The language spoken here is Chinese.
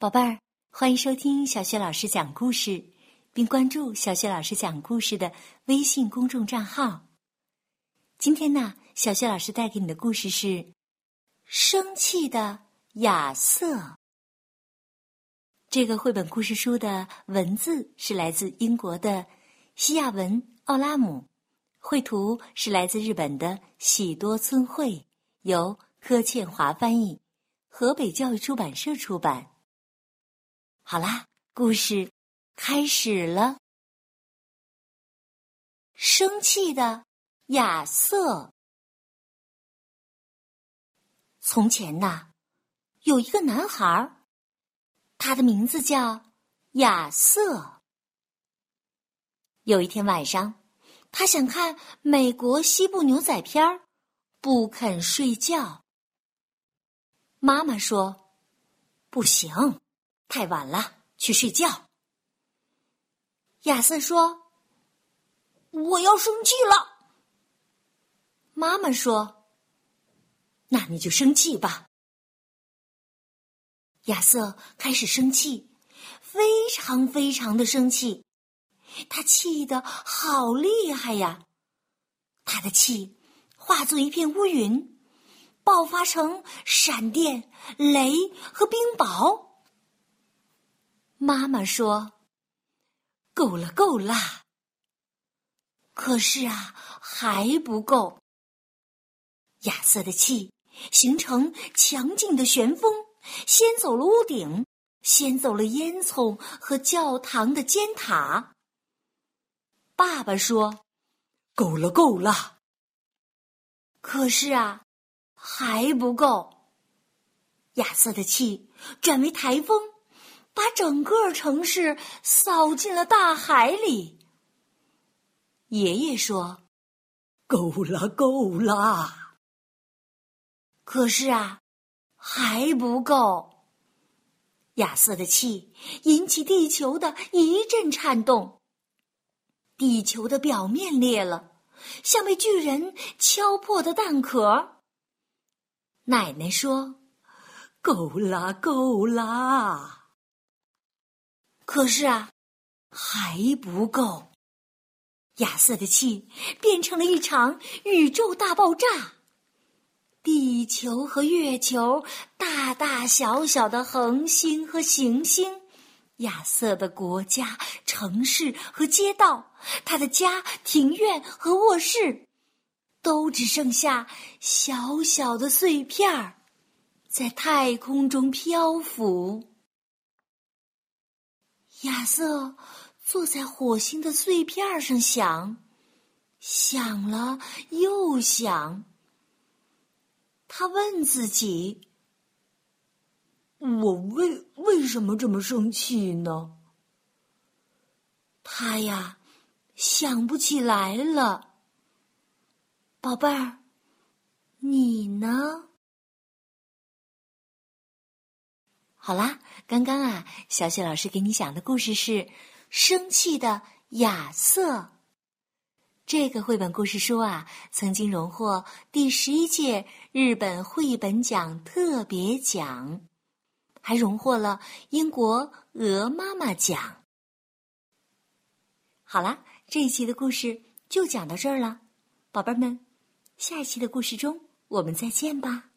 宝贝儿，欢迎收听小雪老师讲故事，并关注小雪老师讲故事的微信公众账号。今天呢，小雪老师带给你的故事是《生气的亚瑟》。这个绘本故事书的文字是来自英国的西亚文奥拉姆，绘图是来自日本的喜多村绘，由柯倩华翻译，河北教育出版社出版。好啦，故事开始了。生气的亚瑟。从前呐，有一个男孩，他的名字叫亚瑟。有一天晚上，他想看美国西部牛仔片儿，不肯睡觉。妈妈说：“不行。”太晚了，去睡觉。亚瑟说：“我要生气了。”妈妈说：“那你就生气吧。”亚瑟开始生气，非常非常的生气，他气得好厉害呀！他的气化作一片乌云，爆发成闪电、雷和冰雹。妈妈说：“够了，够了。”可是啊，还不够。亚瑟的气形成强劲的旋风，掀走了屋顶，掀走了烟囱和教堂的尖塔。爸爸说：“够了，够了。”可是啊，还不够。亚瑟的气转为台风。把整个城市扫进了大海里。爷爷说：“够了，够了。”可是啊，还不够。亚瑟的气引起地球的一阵颤动，地球的表面裂了，像被巨人敲破的蛋壳。奶奶说：“够了，够了。”可是啊，还不够。亚瑟的气变成了一场宇宙大爆炸，地球和月球，大大小小的恒星和行星，亚瑟的国家、城市和街道，他的家、庭院和卧室，都只剩下小小的碎片儿，在太空中漂浮。亚瑟坐在火星的碎片上想，想了又想。他问自己：“我为为什么这么生气呢？”他呀，想不起来了。宝贝儿，你呢？好啦，刚刚啊，小雪老师给你讲的故事是《生气的亚瑟》。这个绘本故事书啊，曾经荣获第十一届日本绘本奖特别奖，还荣获了英国鹅妈妈奖。好啦，这一期的故事就讲到这儿了，宝贝们，下一期的故事中我们再见吧。